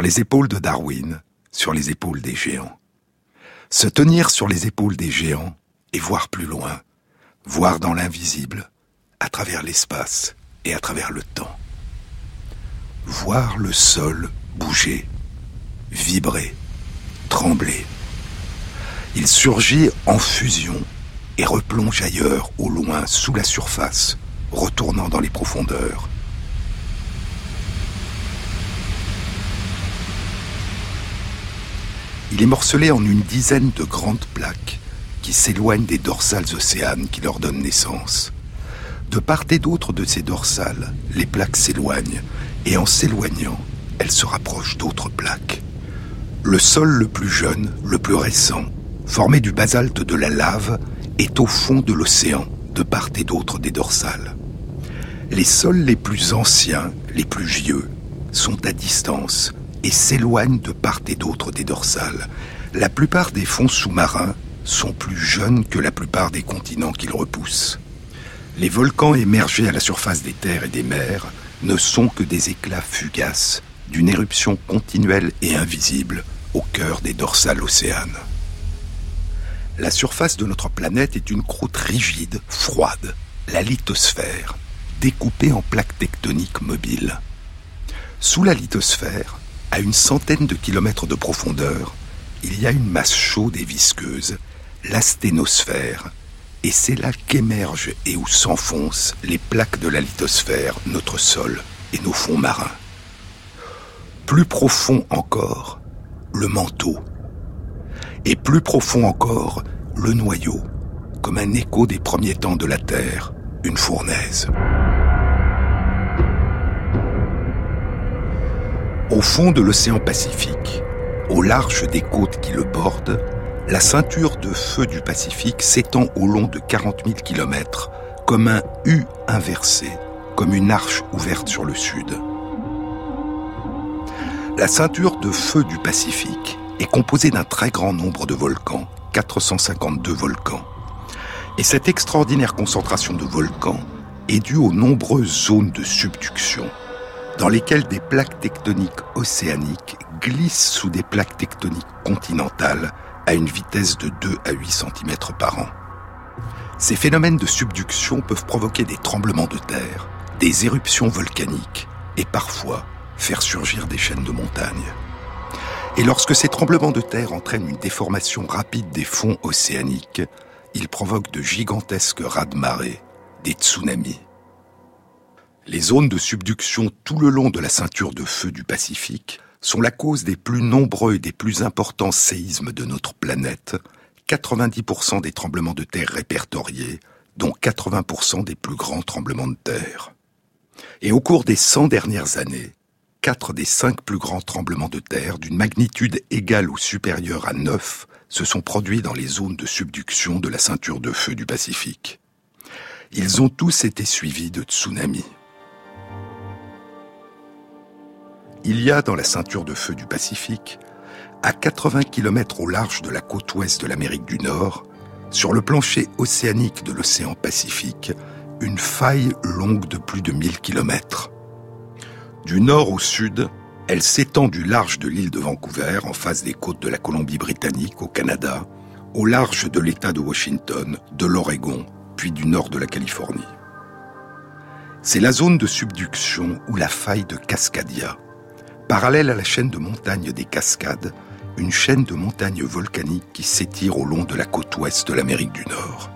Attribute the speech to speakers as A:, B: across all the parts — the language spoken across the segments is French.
A: Les épaules de Darwin, sur les épaules des géants. Se tenir sur les épaules des géants et voir plus loin, voir dans l'invisible, à travers l'espace et à travers le temps. Voir le sol bouger, vibrer, trembler. Il surgit en fusion et replonge ailleurs, au loin, sous la surface, retournant dans les profondeurs. Il est morcelé en une dizaine de grandes plaques qui s'éloignent des dorsales océanes qui leur donnent naissance. De part et d'autre de ces dorsales, les plaques s'éloignent, et en s'éloignant, elles se rapprochent d'autres plaques. Le sol le plus jeune, le plus récent, formé du basalte de la lave, est au fond de l'océan, de part et d'autre des dorsales. Les sols les plus anciens, les plus vieux, sont à distance et s'éloignent de part et d'autre des dorsales. La plupart des fonds sous-marins sont plus jeunes que la plupart des continents qu'ils repoussent. Les volcans émergés à la surface des terres et des mers ne sont que des éclats fugaces d'une éruption continuelle et invisible au cœur des dorsales océanes. La surface de notre planète est une croûte rigide, froide, la lithosphère, découpée en plaques tectoniques mobiles. Sous la lithosphère, à une centaine de kilomètres de profondeur, il y a une masse chaude et visqueuse, l'asténosphère, et c'est là qu'émergent et où s'enfoncent les plaques de la lithosphère, notre sol et nos fonds marins. Plus profond encore, le manteau, et plus profond encore, le noyau, comme un écho des premiers temps de la Terre, une fournaise. Au fond de l'océan Pacifique, au large des côtes qui le bordent, la ceinture de feu du Pacifique s'étend au long de 40 000 km comme un U inversé, comme une arche ouverte sur le sud. La ceinture de feu du Pacifique est composé d'un très grand nombre de volcans, 452 volcans. Et cette extraordinaire concentration de volcans est due aux nombreuses zones de subduction, dans lesquelles des plaques tectoniques océaniques glissent sous des plaques tectoniques continentales à une vitesse de 2 à 8 cm par an. Ces phénomènes de subduction peuvent provoquer des tremblements de terre, des éruptions volcaniques et parfois faire surgir des chaînes de montagnes. Et lorsque ces tremblements de terre entraînent une déformation rapide des fonds océaniques, ils provoquent de gigantesques raz-de-marée, des tsunamis. Les zones de subduction tout le long de la ceinture de feu du Pacifique sont la cause des plus nombreux et des plus importants séismes de notre planète, 90% des tremblements de terre répertoriés, dont 80% des plus grands tremblements de terre. Et au cours des 100 dernières années, quatre des cinq plus grands tremblements de terre d'une magnitude égale ou supérieure à 9 se sont produits dans les zones de subduction de la ceinture de feu du Pacifique. Ils ont tous été suivis de tsunamis. Il y a dans la ceinture de feu du Pacifique, à 80 km au large de la côte ouest de l'Amérique du Nord, sur le plancher océanique de l'océan Pacifique, une faille longue de plus de 1000 km. Du nord au sud, elle s'étend du large de l'île de Vancouver, en face des côtes de la Colombie-Britannique, au Canada, au large de l'État de Washington, de l'Oregon, puis du nord de la Californie. C'est la zone de subduction ou la faille de Cascadia. Parallèle à la chaîne de montagnes des Cascades, une chaîne de montagnes volcaniques qui s'étire au long de la côte ouest de l'Amérique du Nord.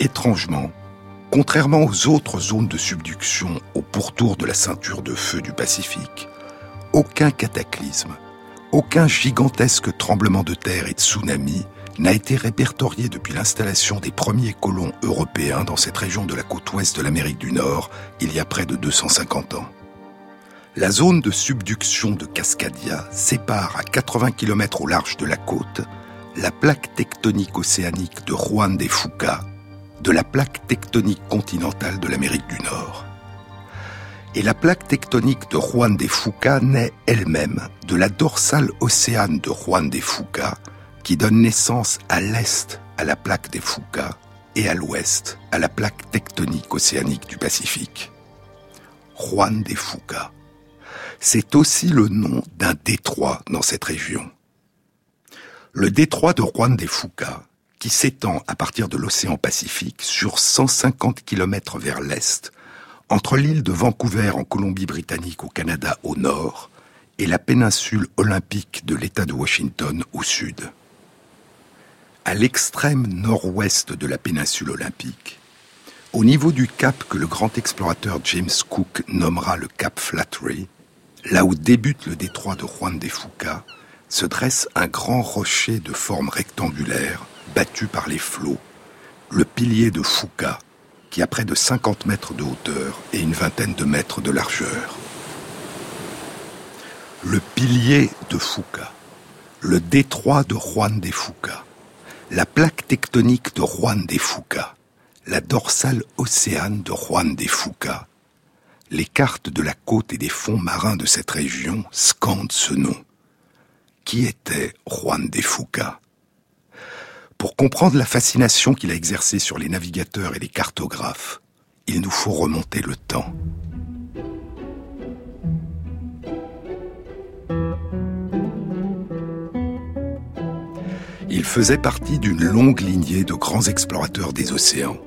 A: Étrangement, Contrairement aux autres zones de subduction au pourtour de la ceinture de feu du Pacifique, aucun cataclysme, aucun gigantesque tremblement de terre et tsunami n'a été répertorié depuis l'installation des premiers colons européens dans cette région de la côte ouest de l'Amérique du Nord il y a près de 250 ans. La zone de subduction de Cascadia sépare à 80 km au large de la côte la plaque tectonique océanique de Juan de Fuca de la plaque tectonique continentale de l'Amérique du Nord. Et la plaque tectonique de Juan de Fuca naît elle-même de la dorsale océane de Juan de Fuca, qui donne naissance à l'est à la plaque des Fuca et à l'ouest à la plaque tectonique océanique du Pacifique. Juan de Fuca. C'est aussi le nom d'un détroit dans cette région. Le détroit de Juan de Fuca, qui s'étend à partir de l'océan Pacifique sur 150 km vers l'est, entre l'île de Vancouver en Colombie-Britannique au Canada au nord et la péninsule olympique de l'État de Washington au sud. À l'extrême nord-ouest de la péninsule olympique, au niveau du cap que le grand explorateur James Cook nommera le cap Flattery, là où débute le détroit de Juan de Fuca, se dresse un grand rocher de forme rectangulaire, battu par les flots, le pilier de Fuca, qui a près de 50 mètres de hauteur et une vingtaine de mètres de largeur. Le pilier de Fuca, le détroit de Juan de Fuca, la plaque tectonique de Juan de Fuca, la dorsale océane de Juan de Fuca. Les cartes de la côte et des fonds marins de cette région scandent ce nom. Qui était Juan de Fuca? Pour comprendre la fascination qu'il a exercée sur les navigateurs et les cartographes, il nous faut remonter le temps. Il faisait partie d'une longue lignée de grands explorateurs des océans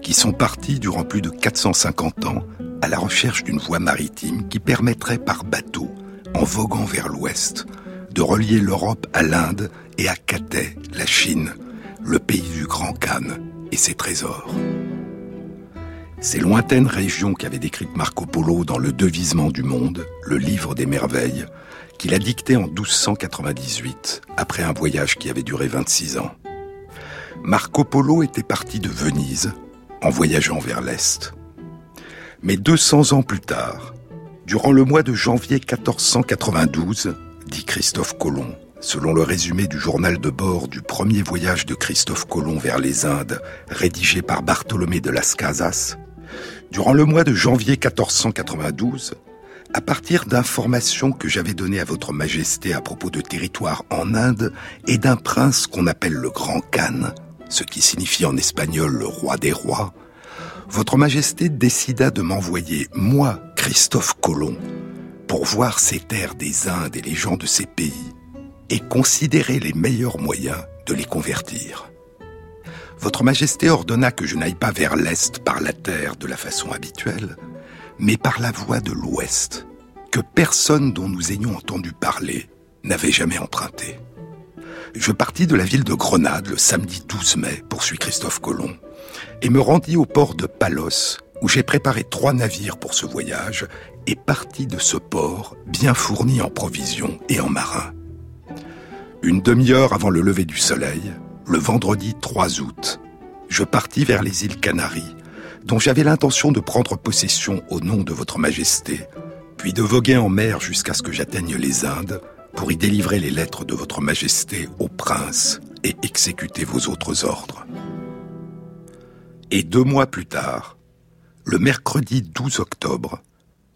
A: qui sont partis durant plus de 450 ans à la recherche d'une voie maritime qui permettrait par bateau, en voguant vers l'ouest, de relier l'Europe à l'Inde et à Cathay, la Chine, le pays du Grand Khan et ses trésors. Ces lointaines régions qu'avait décrites Marco Polo dans Le Devisement du Monde, le livre des merveilles, qu'il a dicté en 1298, après un voyage qui avait duré 26 ans. Marco Polo était parti de Venise en voyageant vers l'Est. Mais 200 ans plus tard, durant le mois de janvier 1492, dit Christophe Colomb, selon le résumé du journal de bord du premier voyage de Christophe Colomb vers les Indes, rédigé par Bartholomé de Las Casas, durant le mois de janvier 1492, à partir d'informations que j'avais données à votre majesté à propos de territoires en Inde et d'un prince qu'on appelle le Grand Khan, ce qui signifie en espagnol le roi des rois, votre majesté décida de m'envoyer, moi, Christophe Colomb, pour voir ces terres des Indes et les gens de ces pays, et considérer les meilleurs moyens de les convertir. Votre Majesté ordonna que je n'aille pas vers l'Est par la terre de la façon habituelle, mais par la voie de l'Ouest, que personne dont nous ayons entendu parler n'avait jamais emprunté. Je partis de la ville de Grenade le samedi 12 mai, poursuit Christophe Colomb, et me rendis au port de Palos, où j'ai préparé trois navires pour ce voyage, et partis de ce port bien fourni en provisions et en marins. Une demi-heure avant le lever du soleil, le vendredi 3 août, je partis vers les îles Canaries, dont j'avais l'intention de prendre possession au nom de votre majesté, puis de voguer en mer jusqu'à ce que j'atteigne les Indes, pour y délivrer les lettres de votre majesté au prince et exécuter vos autres ordres. Et deux mois plus tard, le mercredi 12 octobre,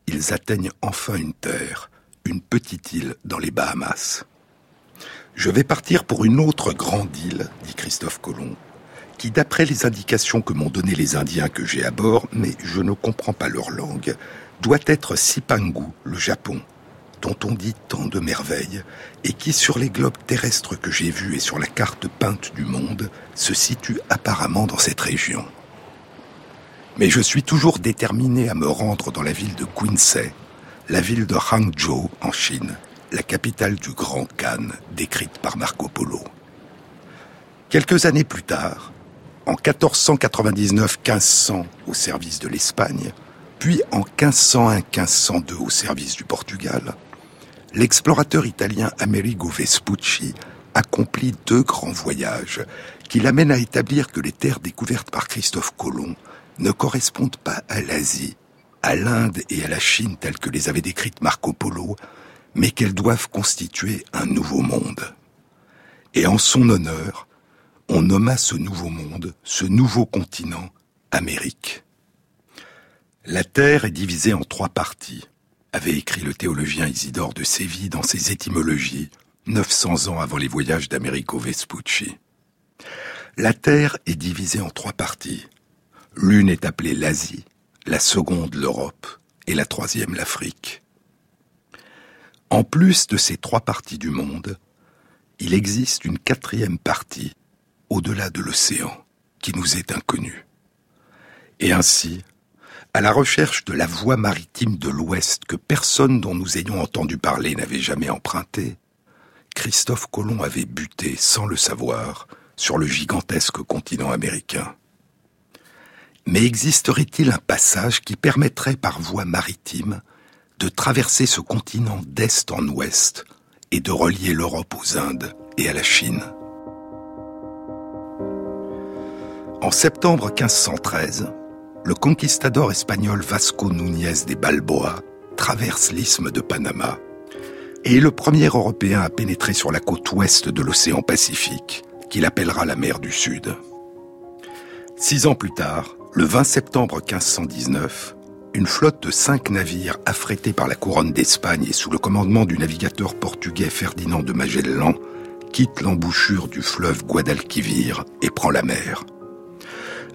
A: ils atteignent enfin une terre, une petite île dans les Bahamas. Je vais partir pour une autre grande île, dit Christophe Colomb, qui, d'après les indications que m'ont données les Indiens que j'ai à bord, mais je ne comprends pas leur langue, doit être Sipangu, le Japon, dont on dit tant de merveilles, et qui, sur les globes terrestres que j'ai vus et sur la carte peinte du monde, se situe apparemment dans cette région. Mais je suis toujours déterminé à me rendre dans la ville de Quincy, la ville de Hangzhou en Chine, la capitale du Grand Khan, décrite par Marco Polo. Quelques années plus tard, en 1499-1500 au service de l'Espagne, puis en 1501-1502 au service du Portugal, l'explorateur italien Amerigo Vespucci accomplit deux grands voyages qui l'amènent à établir que les terres découvertes par Christophe Colomb ne correspondent pas à l'Asie, à l'Inde et à la Chine telles que les avait décrites Marco Polo, mais qu'elles doivent constituer un nouveau monde. Et en son honneur, on nomma ce nouveau monde, ce nouveau continent, Amérique. La Terre est divisée en trois parties avait écrit le théologien Isidore de Séville dans ses étymologies, 900 ans avant les voyages d'Americo Vespucci. La Terre est divisée en trois parties. L'une est appelée l'Asie, la seconde l'Europe et la troisième l'Afrique. En plus de ces trois parties du monde, il existe une quatrième partie, au-delà de l'océan, qui nous est inconnue. Et ainsi, à la recherche de la voie maritime de l'Ouest que personne dont nous ayons entendu parler n'avait jamais empruntée, Christophe Colomb avait buté, sans le savoir, sur le gigantesque continent américain. Mais existerait-il un passage qui permettrait par voie maritime de traverser ce continent d'est en ouest et de relier l'Europe aux Indes et à la Chine? En septembre 1513, le conquistador espagnol Vasco Núñez de Balboa traverse l'isthme de Panama et est le premier Européen à pénétrer sur la côte ouest de l'océan Pacifique, qu'il appellera la mer du Sud. Six ans plus tard, le 20 septembre 1519, une flotte de cinq navires affrétés par la couronne d'Espagne et sous le commandement du navigateur portugais Ferdinand de Magellan quitte l'embouchure du fleuve Guadalquivir et prend la mer.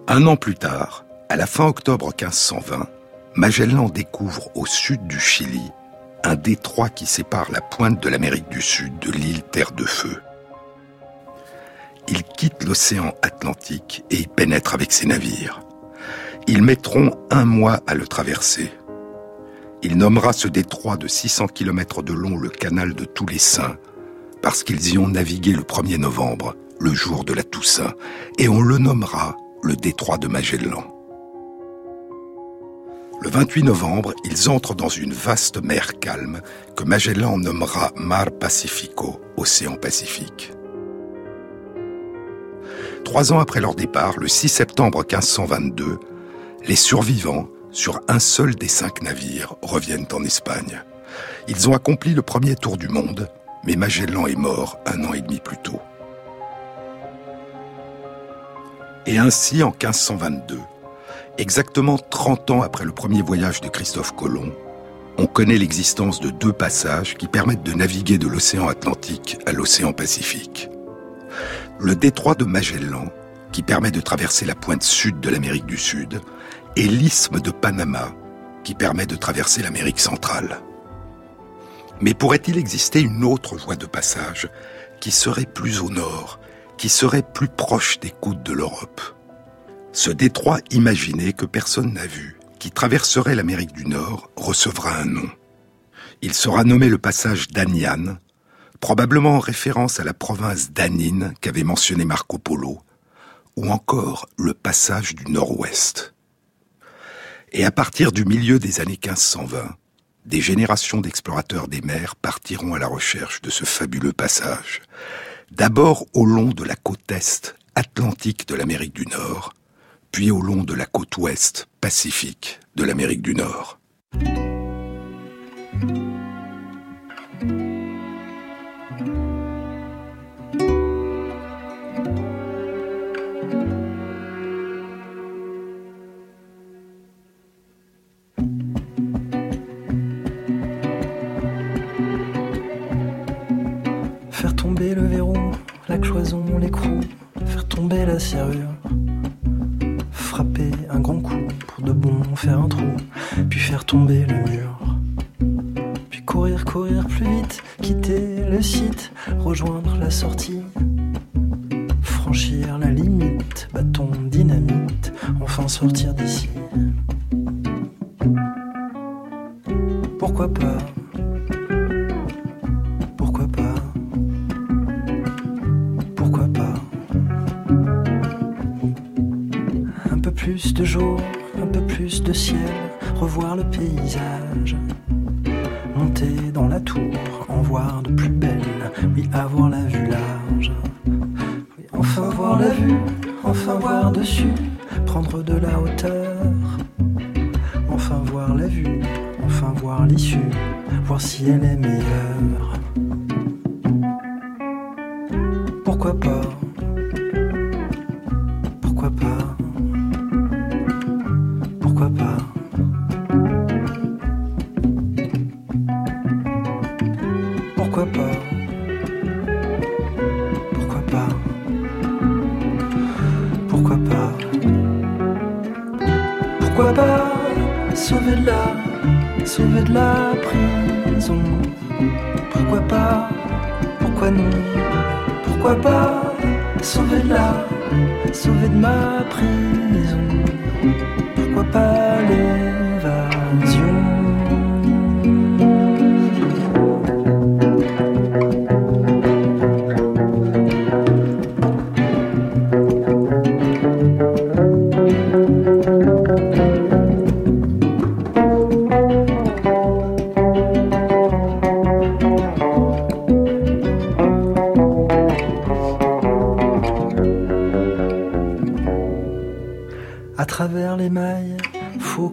A: Un an plus tard, à la fin octobre 1520, Magellan découvre au sud du Chili un détroit qui sépare la pointe de l'Amérique du Sud de l'île Terre de Feu. Il quitte l'océan Atlantique et y pénètre avec ses navires. Ils mettront un mois à le traverser. Il nommera ce détroit de 600 km de long le canal de tous les saints, parce qu'ils y ont navigué le 1er novembre, le jour de la Toussaint, et on le nommera le détroit de Magellan. Le 28 novembre, ils entrent dans une vaste mer calme que Magellan nommera Mar Pacifico, océan Pacifique. Trois ans après leur départ, le 6 septembre 1522, les survivants, sur un seul des cinq navires, reviennent en Espagne. Ils ont accompli le premier tour du monde, mais Magellan est mort un an et demi plus tôt. Et ainsi, en 1522, exactement 30 ans après le premier voyage de Christophe Colomb, on connaît l'existence de deux passages qui permettent de naviguer de l'océan Atlantique à l'océan Pacifique. Le détroit de Magellan, qui permet de traverser la pointe sud de l'Amérique du Sud, et l'isthme de Panama, qui permet de traverser l'Amérique centrale. Mais pourrait-il exister une autre voie de passage qui serait plus au nord, qui serait plus proche des côtes de l'Europe? Ce détroit imaginé que personne n'a vu, qui traverserait l'Amérique du Nord, recevra un nom. Il sera nommé le passage d'Anian, probablement en référence à la province d'Anine qu'avait mentionné Marco Polo, ou encore le passage du Nord-Ouest. Et à partir du milieu des années 1520, des générations d'explorateurs des mers partiront à la recherche de ce fabuleux passage. D'abord au long de la côte est atlantique de l'Amérique du Nord, puis au long de la côte ouest pacifique de l'Amérique du Nord.
B: faire tomber la serrure, faire un trou, puis faire tomber le mur. Puis courir, courir plus vite, quitter le site, rejoindre la sortie, franchir la limite, bâton dynamite, enfin sortir d'ici. Pourquoi pas? Un peu plus de ciel, revoir le paysage. Monter dans la tour, en voir de plus belle, oui, avoir la vue large. Oui, enfin voir la vue, enfin voir dessus, prendre de la hauteur. Enfin voir la vue, enfin voir l'issue, voir si elle est meilleure. Pourquoi pas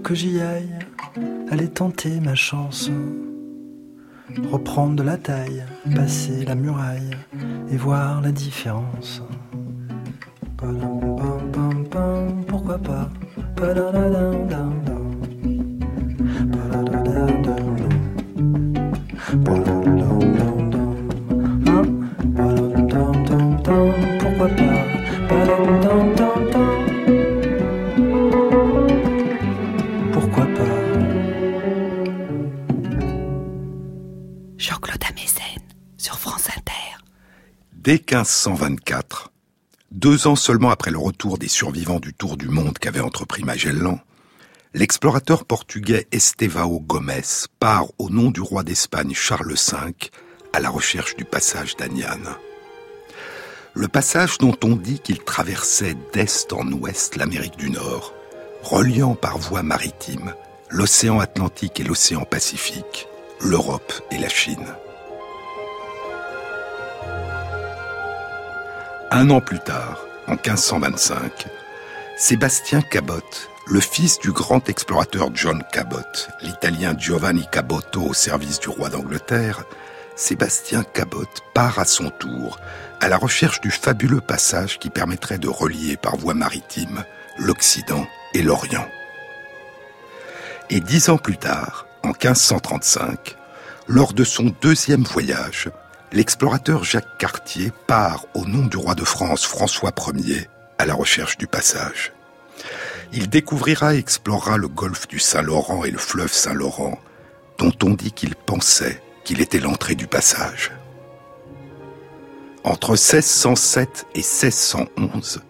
B: que j'y aille, aller tenter ma chance, reprendre de la taille, passer la muraille et voir la différence. Pourquoi pas?
A: 1524, deux ans seulement après le retour des survivants du tour du monde qu'avait entrepris Magellan, l'explorateur portugais Estevao Gomes part au nom du roi d'Espagne Charles V à la recherche du passage d'Anian. Le passage dont on dit qu'il traversait d'est en ouest l'Amérique du Nord, reliant par voie maritime l'océan Atlantique et l'océan Pacifique, l'Europe et la Chine. Un an plus tard, en 1525, Sébastien Cabot, le fils du grand explorateur John Cabot, l'italien Giovanni Caboto au service du roi d'Angleterre, Sébastien Cabot part à son tour à la recherche du fabuleux passage qui permettrait de relier par voie maritime l'Occident et l'Orient. Et dix ans plus tard, en 1535, lors de son deuxième voyage, l'explorateur Jacques Cartier part au nom du roi de France François Ier à la recherche du passage. Il découvrira et explorera le golfe du Saint-Laurent et le fleuve Saint-Laurent, dont on dit qu'il pensait qu'il était l'entrée du passage. Entre 1607 et 1611,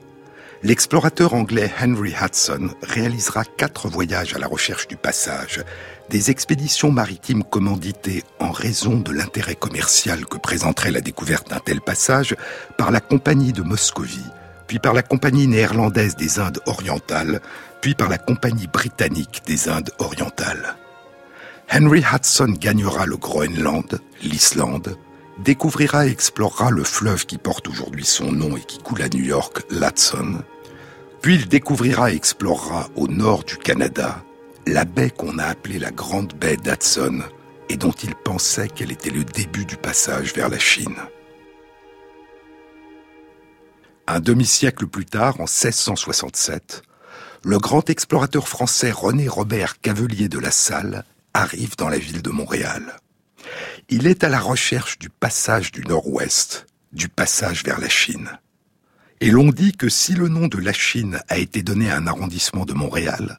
A: l'explorateur anglais Henry Hudson réalisera quatre voyages à la recherche du passage des expéditions maritimes commanditées en raison de l'intérêt commercial que présenterait la découverte d'un tel passage par la Compagnie de Moscovie, puis par la Compagnie néerlandaise des Indes orientales, puis par la Compagnie britannique des Indes orientales. Henry Hudson gagnera le Groenland, l'Islande, découvrira et explorera le fleuve qui porte aujourd'hui son nom et qui coule à New York, l'Hudson, puis il découvrira et explorera au nord du Canada la baie qu'on a appelée la Grande Baie d'Hudson et dont il pensait qu'elle était le début du passage vers la Chine. Un demi-siècle plus tard, en 1667, le grand explorateur français René Robert Cavelier de la Salle arrive dans la ville de Montréal. Il est à la recherche du passage du Nord-Ouest, du passage vers la Chine. Et l'on dit que si le nom de la Chine a été donné à un arrondissement de Montréal,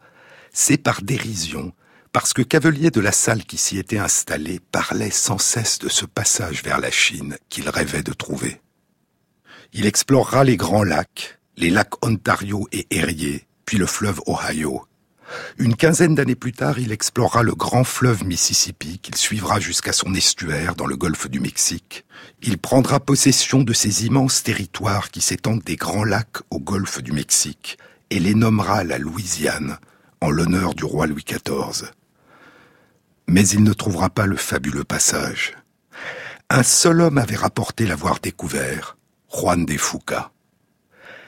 A: c'est par dérision, parce que Cavelier de la Salle qui s'y était installé parlait sans cesse de ce passage vers la Chine qu'il rêvait de trouver. Il explorera les grands lacs, les lacs Ontario et Erie, puis le fleuve Ohio. Une quinzaine d'années plus tard, il explorera le grand fleuve Mississippi qu'il suivra jusqu'à son estuaire dans le golfe du Mexique. Il prendra possession de ces immenses territoires qui s'étendent des grands lacs au golfe du Mexique et les nommera la Louisiane, en l'honneur du roi Louis XIV. Mais il ne trouvera pas le fabuleux passage. Un seul homme avait rapporté l'avoir découvert, Juan de Fuca.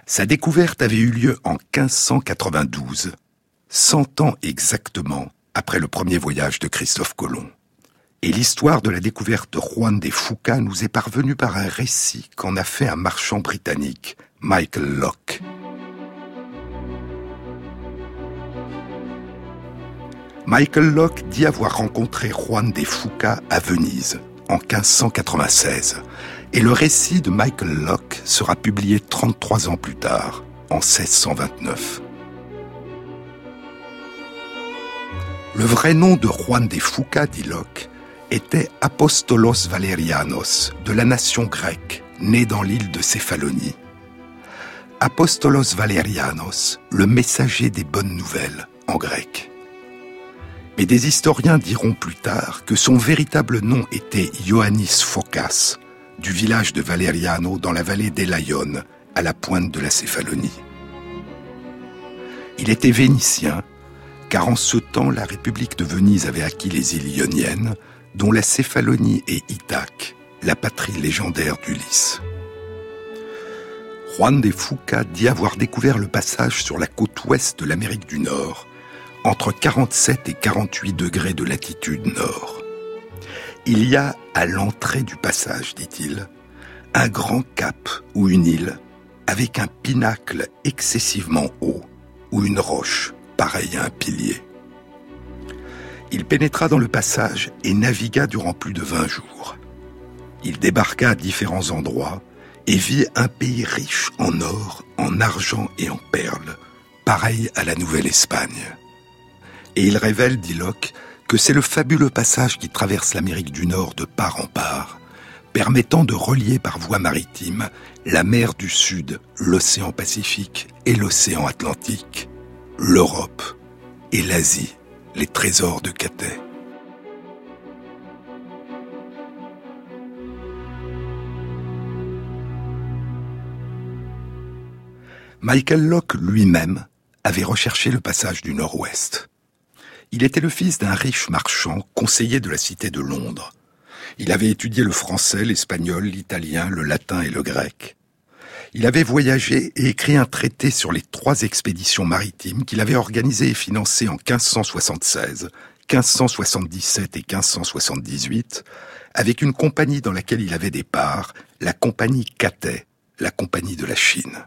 A: Sa découverte avait eu lieu en 1592, cent ans exactement après le premier voyage de Christophe Colomb. Et l'histoire de la découverte de Juan de Fuca nous est parvenue par un récit qu'en a fait un marchand britannique, Michael Locke. Michael Locke dit avoir rencontré Juan de Fuca à Venise en 1596. Et le récit de Michael Locke sera publié 33 ans plus tard, en 1629. Le vrai nom de Juan de Fuca, dit Locke, était Apostolos Valerianos, de la nation grecque, né dans l'île de Céphalonie. Apostolos Valerianos, le messager des bonnes nouvelles, en grec. Mais des historiens diront plus tard que son véritable nom était Ioannis Phokas, du village de Valeriano dans la vallée d'Elaïon, à la pointe de la Céphalonie. Il était vénitien, car en ce temps la République de Venise avait acquis les îles ioniennes, dont la Céphalonie et Ithaque, la patrie légendaire d'Ulysse. Juan de Fuca dit avoir découvert le passage sur la côte ouest de l'Amérique du Nord, entre 47 et 48 degrés de latitude nord. Il y a à l'entrée du passage, dit-il, un grand cap ou une île avec un pinacle excessivement haut ou une roche pareille à un pilier. Il pénétra dans le passage et navigua durant plus de vingt jours. Il débarqua à différents endroits et vit un pays riche en or, en argent et en perles, pareil à la Nouvelle-Espagne. Et il révèle, dit Locke, que c'est le fabuleux passage qui traverse l'Amérique du Nord de part en part, permettant de relier par voie maritime la mer du Sud, l'océan Pacifique et l'océan Atlantique, l'Europe et l'Asie, les trésors de Cathay. Michael Locke lui-même avait recherché le passage du Nord-Ouest. Il était le fils d'un riche marchand conseiller de la cité de Londres. Il avait étudié le français, l'espagnol, l'italien, le latin et le grec. Il avait voyagé et écrit un traité sur les trois expéditions maritimes qu'il avait organisées et financées en 1576, 1577 et 1578, avec une compagnie dans laquelle il avait des parts, la compagnie Cathay, la compagnie de la Chine.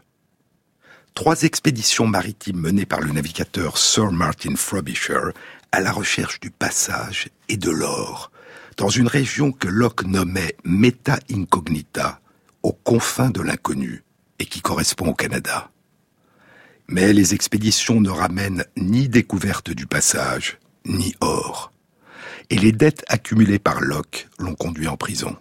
A: Trois expéditions maritimes menées par le navigateur Sir Martin Frobisher à la recherche du passage et de l'or, dans une région que Locke nommait Meta Incognita, aux confins de l'inconnu, et qui correspond au Canada. Mais les expéditions ne ramènent ni découverte du passage, ni or. Et les dettes accumulées par Locke l'ont conduit en prison.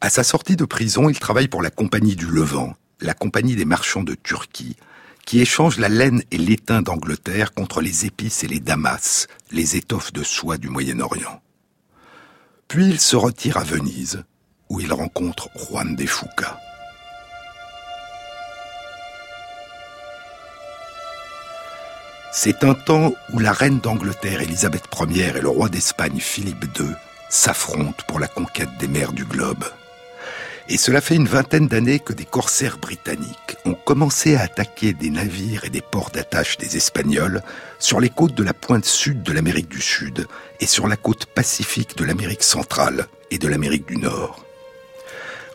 A: À sa sortie de prison, il travaille pour la Compagnie du Levant, la Compagnie des marchands de Turquie, qui échange la laine et l'étain d'Angleterre contre les épices et les damas, les étoffes de soie du Moyen-Orient. Puis il se retire à Venise, où il rencontre Juan de Fuca. C'est un temps où la reine d'Angleterre Élisabeth Ier et le roi d'Espagne Philippe II s'affrontent pour la conquête des mers du globe. Et cela fait une vingtaine d'années que des corsaires britanniques ont commencé à attaquer des navires et des ports d'attache des Espagnols sur les côtes de la pointe sud de l'Amérique du Sud et sur la côte pacifique de l'Amérique centrale et de l'Amérique du Nord.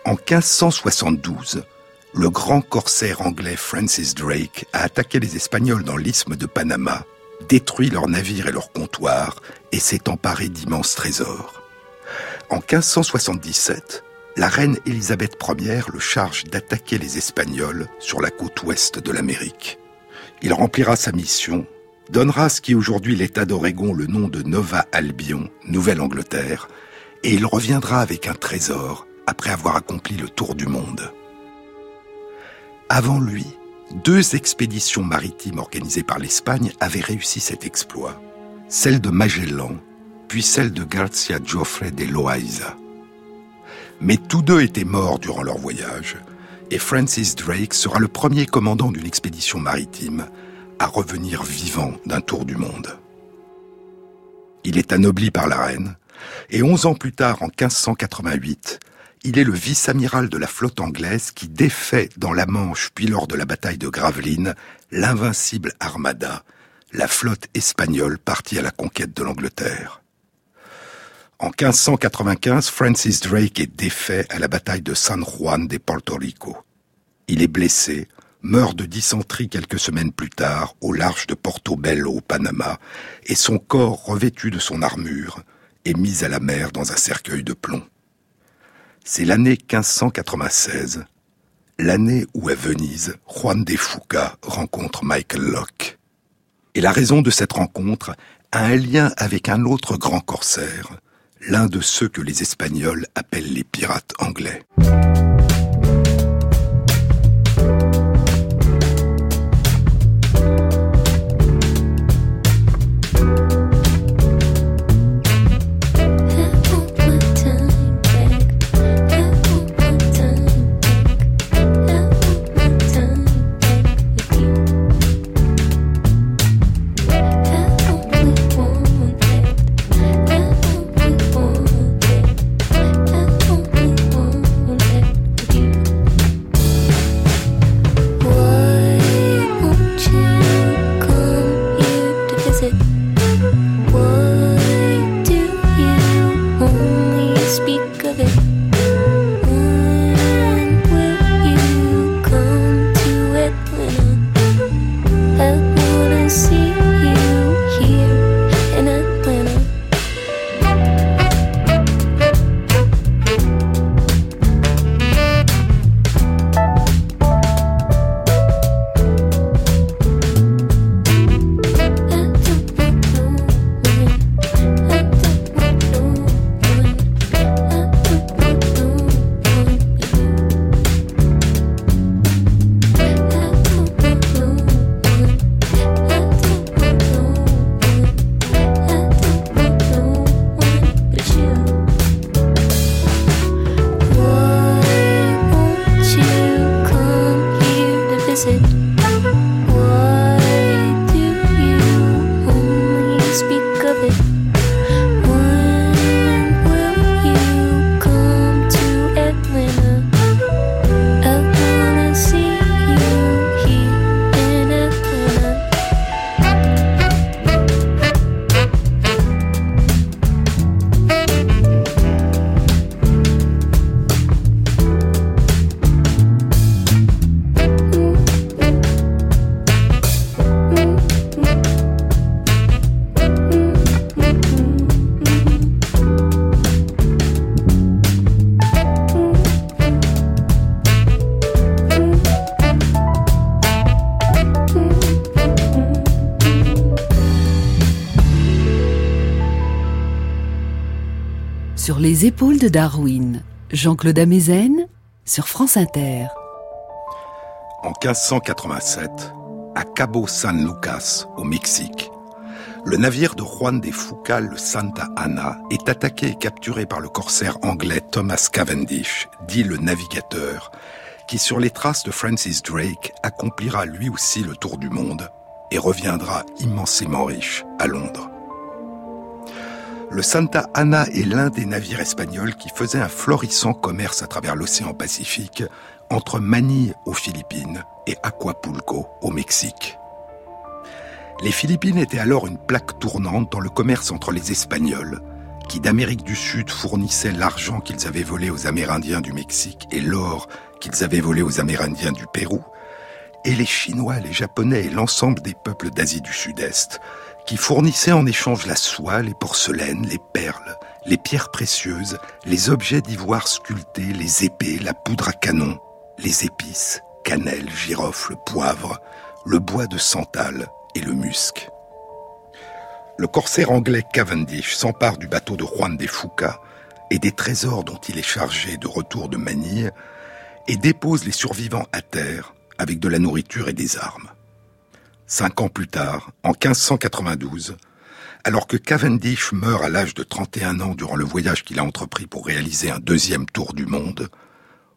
A: En 1572, le grand corsaire anglais Francis Drake a attaqué les Espagnols dans l'isthme de Panama, détruit leurs navires et leurs comptoirs et s'est emparé d'immenses trésors. En 1577, la reine Élisabeth Ier le charge d'attaquer les Espagnols sur la côte ouest de l'Amérique. Il remplira sa mission, donnera ce qui aujourd'hui l'État d'Oregon le nom de Nova Albion, Nouvelle-Angleterre, et il reviendra avec un trésor après avoir accompli le tour du monde. Avant lui, deux expéditions maritimes organisées par l'Espagne avaient réussi cet exploit, celle de Magellan, puis celle de Garcia Joffre de Loaiza. Mais tous deux étaient morts durant leur voyage, et Francis Drake sera le premier commandant d'une expédition maritime à revenir vivant d'un tour du monde. Il est anobli par la reine, et onze ans plus tard, en 1588, il est le vice-amiral de la flotte anglaise qui défait dans la Manche puis lors de la bataille de Gravelines l'invincible Armada, la flotte espagnole partie à la conquête de l'Angleterre. En 1595, Francis Drake est défait à la bataille de San Juan de Porto Rico. Il est blessé, meurt de dysenterie quelques semaines plus tard au large de Porto Bello au Panama, et son corps revêtu de son armure est mis à la mer dans un cercueil de plomb. C'est l'année 1596, l'année où à Venise, Juan de Fuca rencontre Michael Locke. Et la raison de cette rencontre a un lien avec un autre grand corsaire, l'un de ceux que les Espagnols appellent les pirates anglais.
C: De Darwin, Jean-Claude Amezen sur France Inter.
A: En 1587, à Cabo San Lucas, au Mexique, le navire de Juan de Fuca, le Santa Ana, est attaqué et capturé par le corsaire anglais Thomas Cavendish, dit le navigateur, qui sur les traces de Francis Drake accomplira lui aussi le tour du monde et reviendra immensément riche à Londres. Le Santa Ana est l'un des navires espagnols qui faisait un florissant commerce à travers l'océan Pacifique entre Manille aux Philippines et Acapulco au Mexique. Les Philippines étaient alors une plaque tournante dans le commerce entre les Espagnols, qui d'Amérique du Sud fournissaient l'argent qu'ils avaient volé aux Amérindiens du Mexique et l'or qu'ils avaient volé aux Amérindiens du Pérou, et les Chinois, les Japonais et l'ensemble des peuples d'Asie du Sud-Est, qui fournissait en échange la soie, les porcelaines, les perles, les pierres précieuses, les objets d'ivoire sculptés, les épées, la poudre à canon, les épices, cannelle, girofle, poivre, le bois de santal et le musc. Le corsaire anglais Cavendish s'empare du bateau de Juan de Fuca et des trésors dont il est chargé de retour de Manille et dépose les survivants à terre avec de la nourriture et des armes. Cinq ans plus tard, en 1592, alors que Cavendish meurt à l'âge de 31 ans durant le voyage qu'il a entrepris pour réaliser un deuxième tour du monde,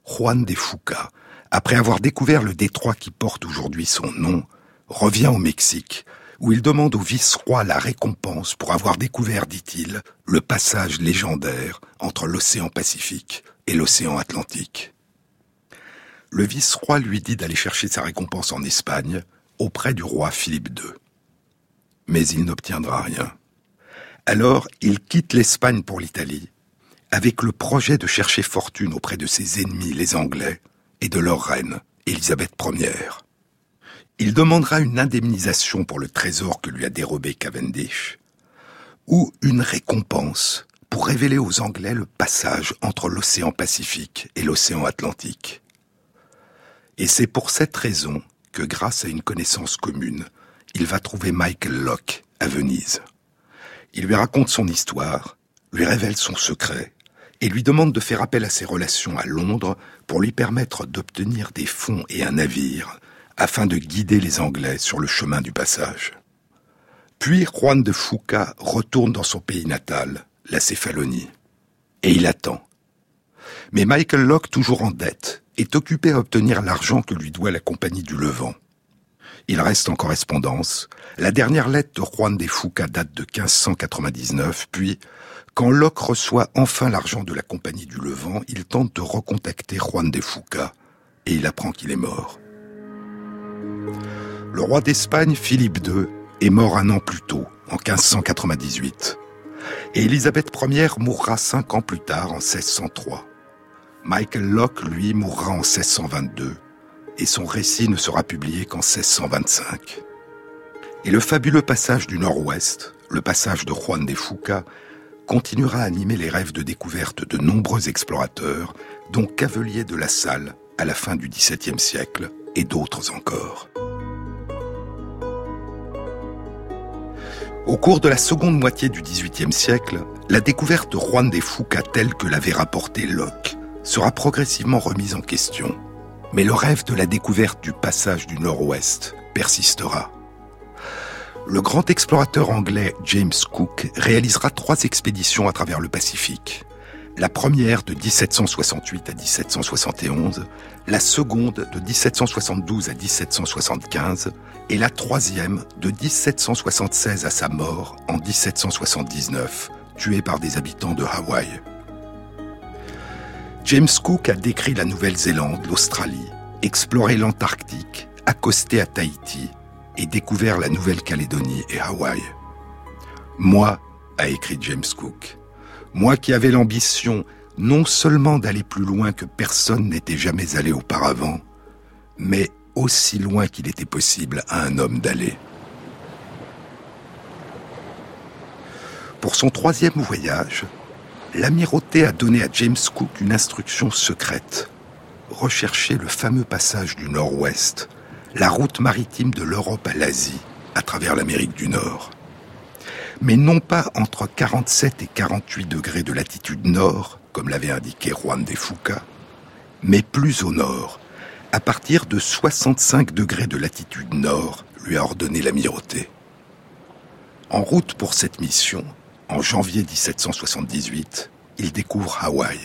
A: Juan de Fuca, après avoir découvert le détroit qui porte aujourd'hui son nom, revient au Mexique, où il demande au vice-roi la récompense pour avoir découvert, dit-il, le passage légendaire entre l'océan Pacifique et l'océan Atlantique. Le vice-roi lui dit d'aller chercher sa récompense en Espagne, auprès du roi Philippe II. Mais il n'obtiendra rien. Alors il quitte l'Espagne pour l'Italie, avec le projet de chercher fortune auprès de ses ennemis les Anglais et de leur reine, Élisabeth Ier. Il demandera une indemnisation pour le trésor que lui a dérobé Cavendish, ou une récompense pour révéler aux Anglais le passage entre l'océan Pacifique et l'océan Atlantique. Et c'est pour cette raison que grâce à une connaissance commune, il va trouver Michael Locke à Venise. Il lui raconte son histoire, lui révèle son secret et lui demande de faire appel à ses relations à Londres pour lui permettre d'obtenir des fonds et un navire afin de guider les Anglais sur le chemin du passage. Puis Juan de Fuca retourne dans son pays natal, la Céphalonie. Et il attend. Mais Michael Locke, toujours en dette, est occupé à obtenir l'argent que lui doit la Compagnie du Levant. Il reste en correspondance. La dernière lettre de Juan de Fuca date de 1599, puis, quand Locke reçoit enfin l'argent de la Compagnie du Levant, il tente de recontacter Juan de Fuca, et il apprend qu'il est mort. Le roi d'Espagne, Philippe II, est mort un an plus tôt, en 1598. Et Élisabeth Ier mourra cinq ans plus tard, en 1603. Michael Locke, lui, mourra en 1622, et son récit ne sera publié qu'en 1625. Et le fabuleux passage du Nord-Ouest, le passage de Juan de Fuca, continuera à animer les rêves de découverte de nombreux explorateurs, dont Cavelier de la Salle à la fin du XVIIe siècle, et d'autres encore. Au cours de la seconde moitié du XVIIIe siècle, la découverte de Juan de Fuca telle que l'avait rapporté Locke sera progressivement remise en question. Mais le rêve de la découverte du passage du Nord-Ouest persistera. Le grand explorateur anglais James Cook réalisera trois expéditions à travers le Pacifique. La première de 1768 à 1771, la seconde de 1772 à 1775 et la troisième de 1776 à sa mort en 1779, tué par des habitants de Hawaï. James Cook a décrit la Nouvelle-Zélande, l'Australie, exploré l'Antarctique, accosté à Tahiti et découvert la Nouvelle-Calédonie et Hawaï. Moi, a écrit James Cook, moi qui avais l'ambition non seulement d'aller plus loin que personne n'était jamais allé auparavant, mais aussi loin qu'il était possible à un homme d'aller. Pour son troisième voyage, l'amirauté a donné à James Cook une instruction secrète. Rechercher le fameux passage du Nord-Ouest, la route maritime de l'Europe à l'Asie, à travers l'Amérique du Nord. Mais non pas entre 47 et 48 degrés de latitude nord, comme l'avait indiqué Juan de Fuca, mais plus au nord, à partir de 65 degrés de latitude nord, lui a ordonné l'amirauté. En route pour cette mission, en janvier 1778, il découvre Hawaï.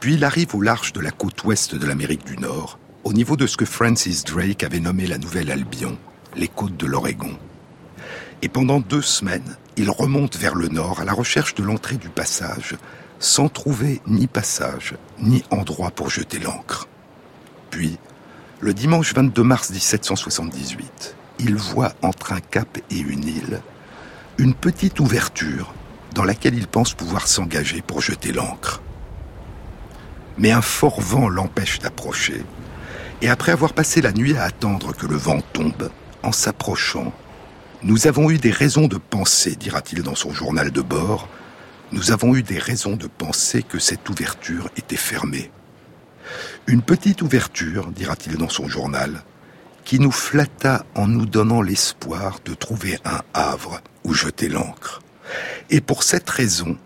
A: Puis il arrive au large de la côte ouest de l'Amérique du Nord, au niveau de ce que Francis Drake avait nommé la Nouvelle Albion, les côtes de l'Oregon. Et pendant deux semaines, il remonte vers le nord à la recherche de l'entrée du passage, sans trouver ni passage, ni endroit pour jeter l'ancre. Puis, le dimanche 22 mars 1778, il voit entre un cap et une île une petite ouverture dans laquelle il pense pouvoir s'engager pour jeter l'ancre. Mais un fort vent l'empêche d'approcher, et après avoir passé la nuit à attendre que le vent tombe, en s'approchant, nous avons eu des raisons de penser, dira-t-il dans son journal de bord, nous avons eu des raisons de penser que cette ouverture était fermée. Une petite ouverture, dira-t-il dans son journal, qui nous flatta en nous donnant l'espoir de trouver un havre où jeter l'ancre. Et pour cette raison,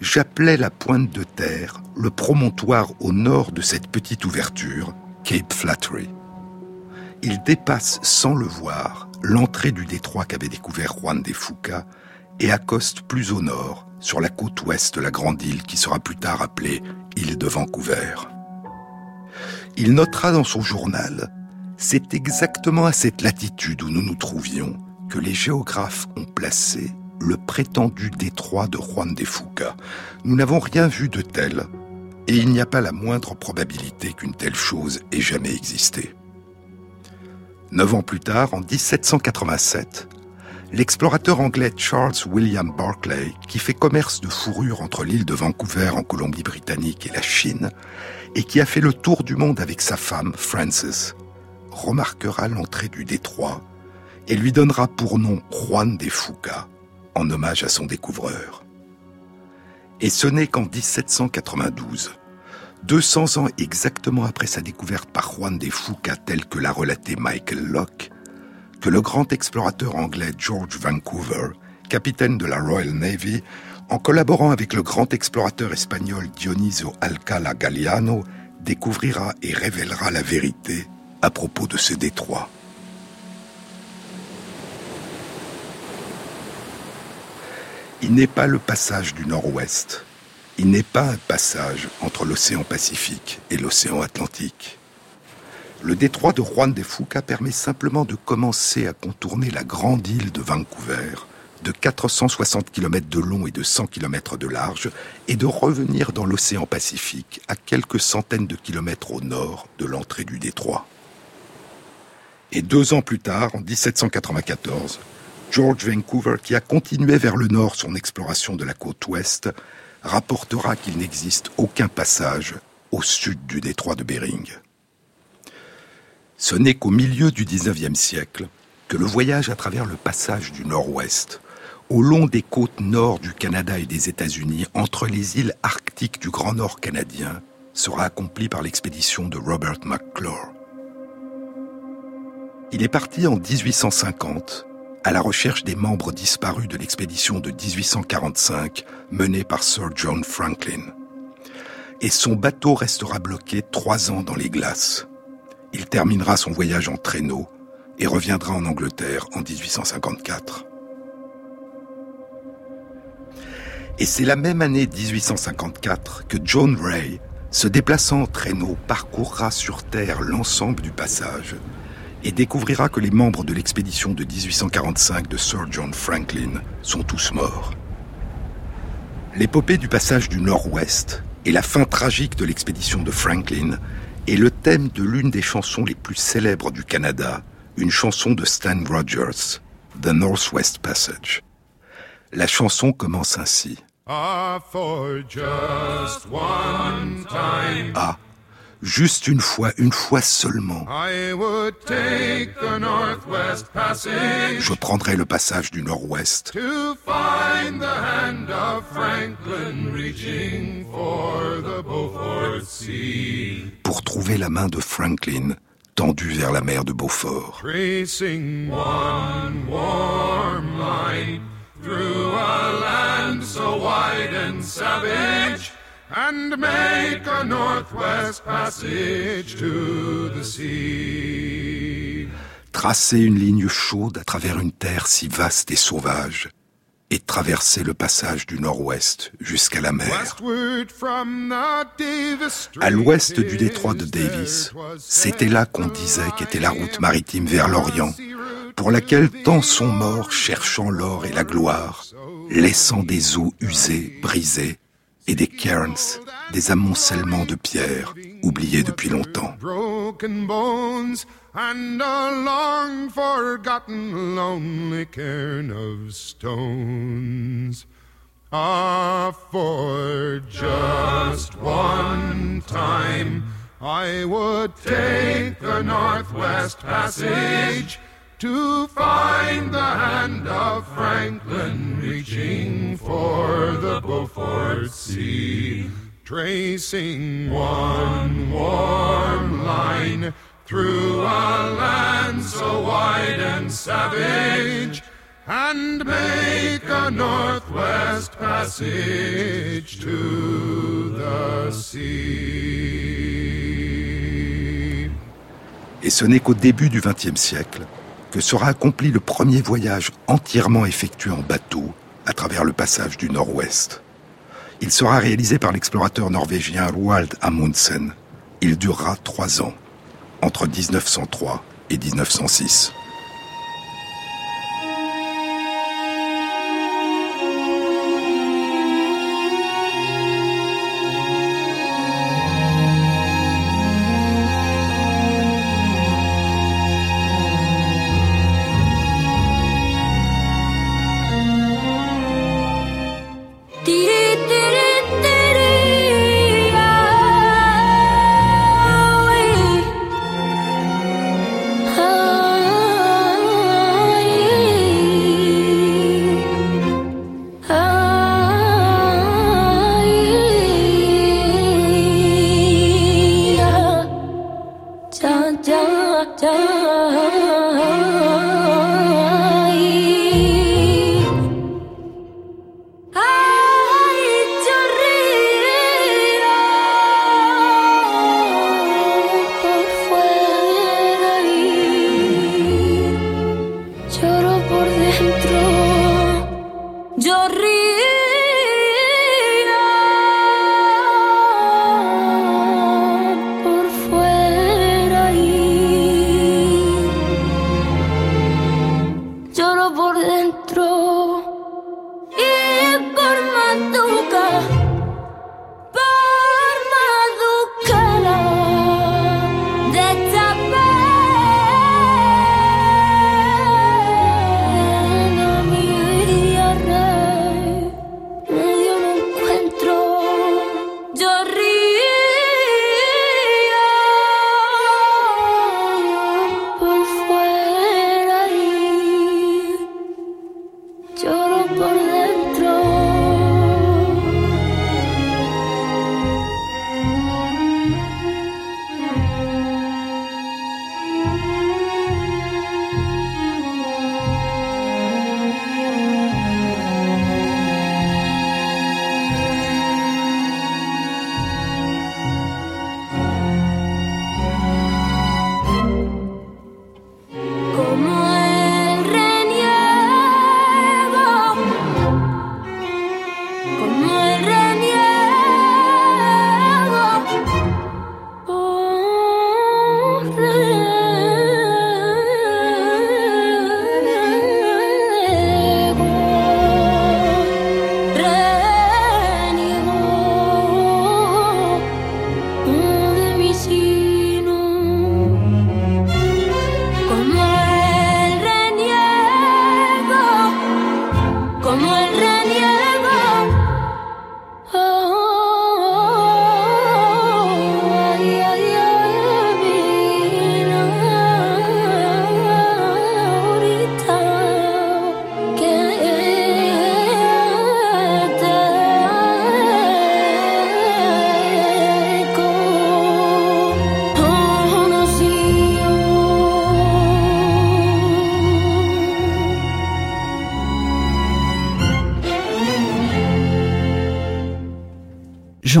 A: j'appelais la pointe de terre le promontoire au nord de cette petite ouverture, Cape Flattery. Il dépasse sans le voir l'entrée du détroit qu'avait découvert Juan de Fuca et accoste plus au nord, sur la côte ouest de la grande île qui sera plus tard appelée île de Vancouver. Il notera dans son journal C'est exactement à cette latitude où nous nous trouvions que les géographes ont placé le prétendu détroit de Juan de Fuca. Nous n'avons rien vu de tel, et il n'y a pas la moindre probabilité qu'une telle chose ait jamais existé. Neuf ans plus tard, en 1787, l'explorateur anglais Charles William Barclay, qui fait commerce de fourrure entre l'île de Vancouver en Colombie-Britannique et la Chine, et qui a fait le tour du monde avec sa femme, Frances, remarquera l'entrée du détroit et lui donnera pour nom Juan de Fuca, en hommage à son découvreur. Et ce n'est qu'en 1792, 200 ans exactement après sa découverte par Juan de Fuca tel que l'a relaté Michael Locke, que le grand explorateur anglais George Vancouver capitaine de la Royal Navy, en collaborant avec le grand explorateur espagnol Dionisio Alcala Galliano, découvrira et révélera la vérité à propos de ces détroits. Il n'est pas le passage du nord-ouest. Il n'est pas un passage entre l'océan Pacifique et l'océan Atlantique. Le détroit de Juan de Fuca permet simplement de commencer à contourner la grande île de Vancouver, de 460 km de long et de 100 km de large, et de revenir dans l'océan Pacifique, à quelques centaines de kilomètres au nord de l'entrée du détroit. Et deux ans plus tard, en 1794, George Vancouver, qui a continué vers le nord son exploration de la côte ouest, rapportera qu'il n'existe aucun passage au sud du détroit de Bering. Ce n'est qu'au milieu du XIXe siècle que le voyage à travers le passage du nord-ouest, au long des côtes nord du Canada et des États-Unis, entre les îles arctiques du Grand Nord canadien, sera accompli par l'expédition de Robert McClure. Il est parti en 1850 à la recherche des membres disparus de l'expédition de 1845 menée par Sir John Franklin. Et son bateau restera bloqué trois ans dans les glaces. Il terminera son voyage en traîneau et reviendra en Angleterre en 1854. Et c'est la même année 1854 que John Ray, se déplaçant en traîneau, parcourra sur Terre l'ensemble du passage et découvrira que les membres de l'expédition de 1845 de Sir John Franklin sont tous morts. L'épopée du passage du Nord-Ouest et la fin tragique de l'expédition de Franklin est le thème de l'une des chansons les plus célèbres du Canada, une chanson de Stan Rogers, The Northwest Passage. La chanson commence ainsi. Ah, for just one time. Ah, juste une fois, une fois seulement. Je prendrai le passage du nord-ouest pour trouver la main de Franklin tendue vers la mer de Beaufort. through a land so wide and savage and make a northwest passage to the sea. Tracer une ligne chaude à travers une terre si vaste et sauvage et traverser le passage du nord-ouest jusqu'à la mer. À l'ouest du détroit de Davis, c'était là qu'on disait qu'était la route maritime vers l'Orient, pour laquelle tant sont morts cherchant l'or et la gloire, laissant des eaux usées, brisées, et des cairns, des amoncellements de pierres oubliés depuis longtemps. and a long forgotten lonely cairn of stones. Ah, for just one time I would take the Northwest Passage to find the hand of Franklin reaching for the Beaufort Sea, tracing one warm line through a land so wide and savage, and make a northwest passage to the sea. Et ce n'est qu'au début du XXe siècle que sera accompli le premier voyage entièrement effectué en bateau à travers le passage du Nord-Ouest. Il sera réalisé par l'explorateur norvégien Roald Amundsen. Il durera trois ans, entre 1903 et 1906.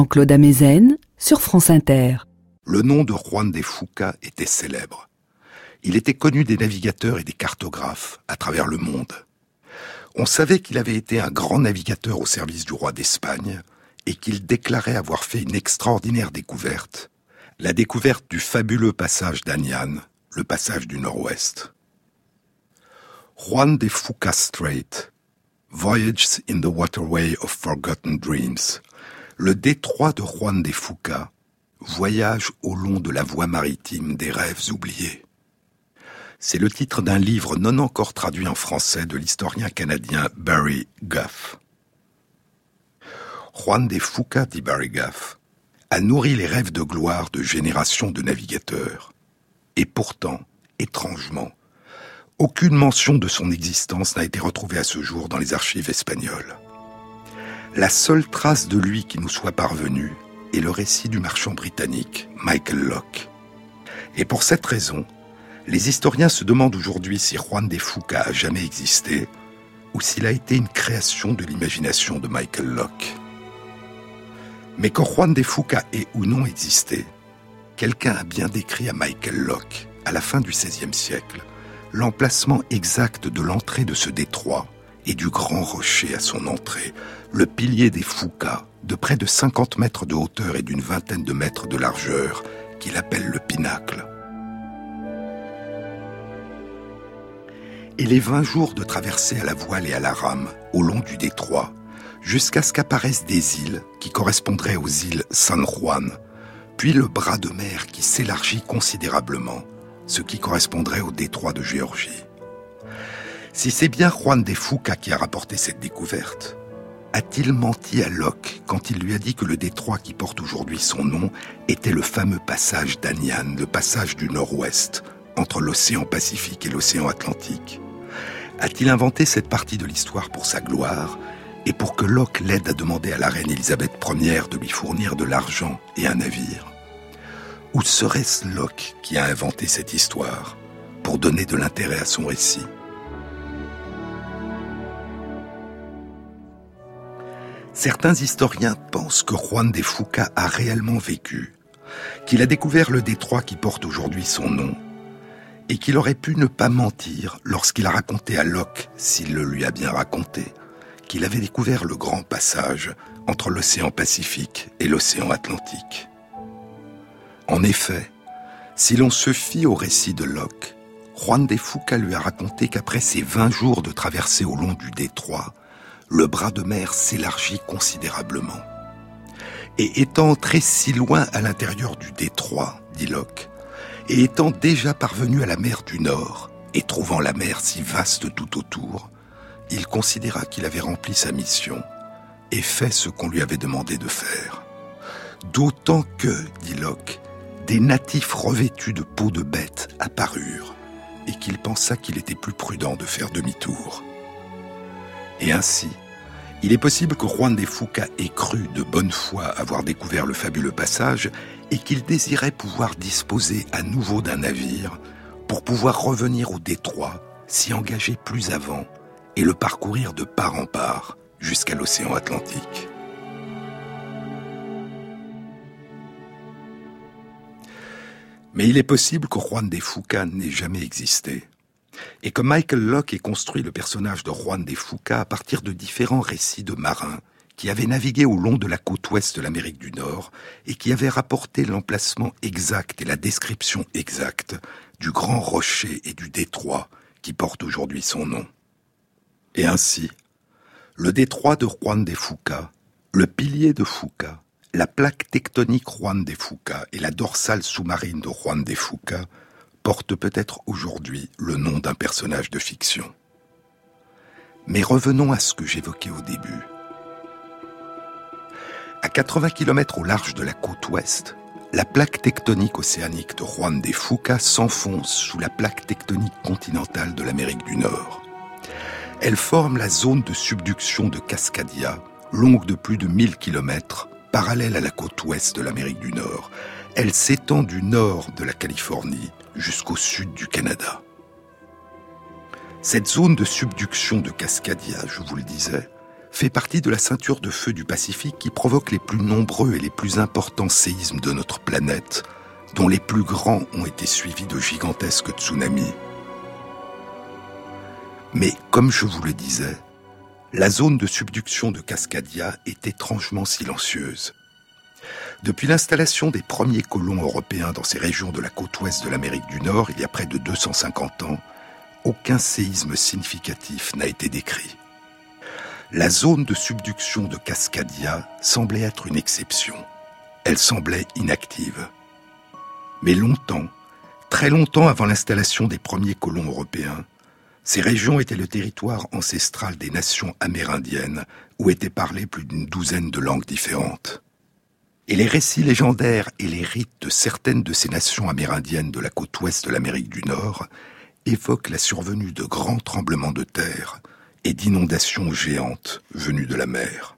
C: Jean-Claude Amezen sur France Inter.
A: Le nom de Juan de Fuca était célèbre. Il était connu des navigateurs et des cartographes à travers le monde. On savait qu'il avait été un grand navigateur au service du roi d'Espagne et qu'il déclarait avoir fait une extraordinaire découverte, la découverte du fabuleux passage d'Anian, le passage du Nord-Ouest. Juan de Fuca Strait, Voyages in the Waterway of Forgotten Dreams, le détroit de Juan de Fuca voyage au long de la voie maritime des rêves oubliés. C'est le titre d'un livre non encore traduit en français de l'historien canadien Barry Guff. Juan de Fuca, dit Barry Guff, a nourri les rêves de gloire de générations de navigateurs. Et pourtant, étrangement, aucune mention de son existence n'a été retrouvée à ce jour dans les archives espagnoles. La seule trace de lui qui nous soit parvenue est le récit du marchand britannique Michael Locke. Et pour cette raison, les historiens se demandent aujourd'hui si Juan de Fuca a jamais existé ou s'il a été une création de l'imagination de Michael Locke. Mais quand Juan de Fuca ait ou non existé, quelqu'un a bien décrit à Michael Locke, à la fin du XVIe siècle, l'emplacement exact de l'entrée de ce détroit et du grand rocher à son entrée, le pilier des Foucas, de près de 50 mètres de hauteur et d'une vingtaine de mètres de largeur, qu'il appelle le pinacle. Et les 20 jours de traversée à la voile et à la rame, au long du détroit, jusqu'à ce qu'apparaissent des îles qui correspondraient aux îles San Juan, puis le bras de mer qui s'élargit considérablement, ce qui correspondrait au détroit de Géorgie. Si c'est bien Juan de Fuca qui a rapporté cette découverte, a-t-il menti à Locke quand il lui a dit que le détroit qui porte aujourd'hui son nom était le fameux passage d'Anian, le passage du nord-ouest, entre l'océan Pacifique et l'océan Atlantique? A-t-il inventé cette partie de l'histoire pour sa gloire et pour que Locke l'aide à demander à la reine Elisabeth Ier de lui fournir de l'argent et un navire? Ou serait-ce Locke qui a inventé cette histoire pour donner de l'intérêt à son récit? Certains historiens pensent que Juan de Fuca a réellement vécu, qu'il a découvert le détroit qui porte aujourd'hui son nom, et qu'il aurait pu ne pas mentir lorsqu'il a raconté à Locke, s'il le lui a bien raconté, qu'il avait découvert le grand passage entre l'océan Pacifique et l'océan Atlantique. En effet, si l'on se fie au récit de Locke, Juan de Fuca lui a raconté qu'après ces 20 jours de traversée au long du détroit, le bras de mer s'élargit considérablement. Et étant entré si loin à l'intérieur du détroit, dit Locke, et étant déjà parvenu à la mer du Nord, et trouvant la mer si vaste tout autour, il considéra qu'il avait rempli sa mission et fait ce qu'on lui avait demandé de faire. D'autant que, dit Locke, des natifs revêtus de peau de bête apparurent, et qu'il pensa qu'il était plus prudent de faire demi-tour. Et ainsi, il est possible que Juan de Fuca ait cru de bonne foi avoir découvert le fabuleux passage et qu'il désirait pouvoir disposer à nouveau d'un navire pour pouvoir revenir au détroit, s'y engager plus avant et le parcourir de part en part jusqu'à l'océan Atlantique. Mais il est possible que Juan de Fuca n'ait jamais existé, et que Michael Locke ait construit le personnage de Juan de Fuca à partir de différents récits de marins qui avaient navigué au long de la côte ouest de l'Amérique du Nord et qui avaient rapporté l'emplacement exact et la description exacte du grand rocher et du détroit qui porte aujourd'hui son nom. Et ainsi, le détroit de Juan de Fuca, le pilier de Fuca, la plaque tectonique Juan de Fuca et la dorsale sous-marine de Juan de Fuca portent peut-être aujourd'hui le nom d'un personnage de fiction. Mais revenons à ce que j'évoquais au début. À 80 km au large de la côte ouest, la plaque tectonique océanique de Juan de Fuca s'enfonce sous la plaque tectonique continentale de l'Amérique du Nord. Elle forme la zone de subduction de Cascadia, longue de plus de 1000 km, parallèle à la côte ouest de l'Amérique du Nord. Elle s'étend du nord de la Californie jusqu'au sud du Canada. Cette zone de subduction de Cascadia, je vous le disais, fait partie de la ceinture de feu du Pacifique qui provoque les plus nombreux et les plus importants séismes de notre planète, dont les plus grands ont été suivis de gigantesques tsunamis. Mais comme je vous le disais, la zone de subduction de Cascadia est étrangement silencieuse. Depuis l'installation des premiers colons européens dans ces régions de la côte ouest de l'Amérique du Nord, il y a près de 250 ans, aucun séisme significatif n'a été décrit la zone de subduction de Cascadia semblait être une exception. Elle semblait inactive. Mais longtemps, très longtemps avant l'installation des premiers colons européens, ces régions étaient le territoire ancestral des nations amérindiennes où étaient parlées plus d'une douzaine de langues différentes. Et les récits légendaires et les rites de certaines de ces nations amérindiennes de la côte ouest de l'Amérique du Nord évoquent la survenue de grands tremblements de terre, et d'inondations géantes venues de la mer.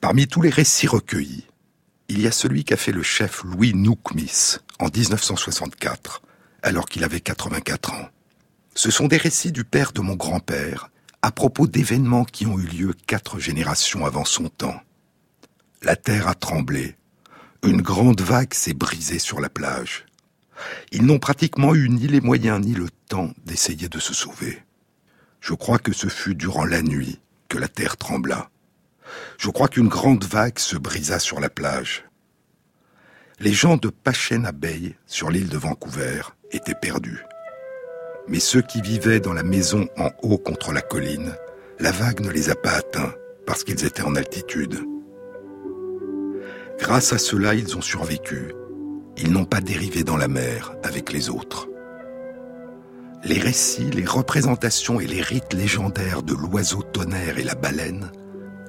A: Parmi tous les récits recueillis, il y a celui qu'a fait le chef Louis Noukmis en 1964, alors qu'il avait 84 ans. Ce sont des récits du père de mon grand-père à propos d'événements qui ont eu lieu quatre générations avant son temps. La terre a tremblé, une grande vague s'est brisée sur la plage. Ils n'ont pratiquement eu ni les moyens ni le temps d'essayer de se sauver. Je crois que ce fut durant la nuit que la terre trembla. Je crois qu'une grande vague se brisa sur la plage. Les gens de Pachena Bay, sur l'île de Vancouver, étaient perdus. Mais ceux qui vivaient dans la maison en haut contre la colline, la vague ne les a pas atteints parce qu'ils étaient en altitude. Grâce à cela, ils ont survécu. Ils n'ont pas dérivé dans la mer avec les autres. Les récits, les représentations et les rites légendaires de l'oiseau tonnerre et la baleine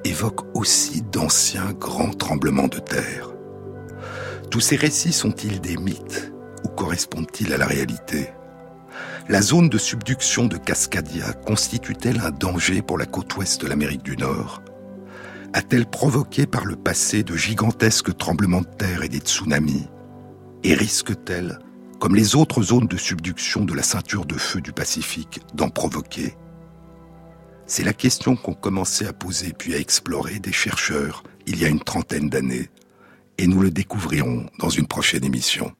A: évoquent aussi d'anciens grands tremblements de terre. Tous ces récits sont-ils des mythes ou correspondent-ils à la réalité? La zone de subduction de Cascadia constitue-t-elle un danger pour la côte ouest de l'Amérique du Nord? A-t-elle provoqué par le passé de gigantesques tremblements de terre et des tsunamis Et risque-t-elle comme les autres zones de subduction de la ceinture de feu du Pacifique, d'en provoquer C'est la question qu'ont commencé à poser puis à explorer des chercheurs il y a une trentaine d'années, et nous le découvrirons dans une prochaine émission.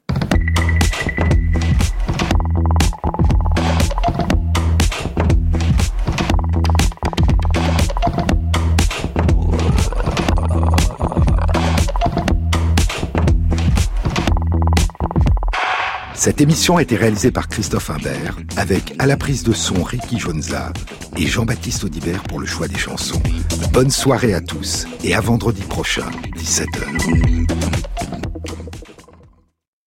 A: Cette émission a été réalisée par Christophe Imbert, avec à la prise de son Ricky Jonza et Jean-Baptiste Audibert pour le choix des chansons. Bonne soirée à tous et à vendredi prochain, 17h.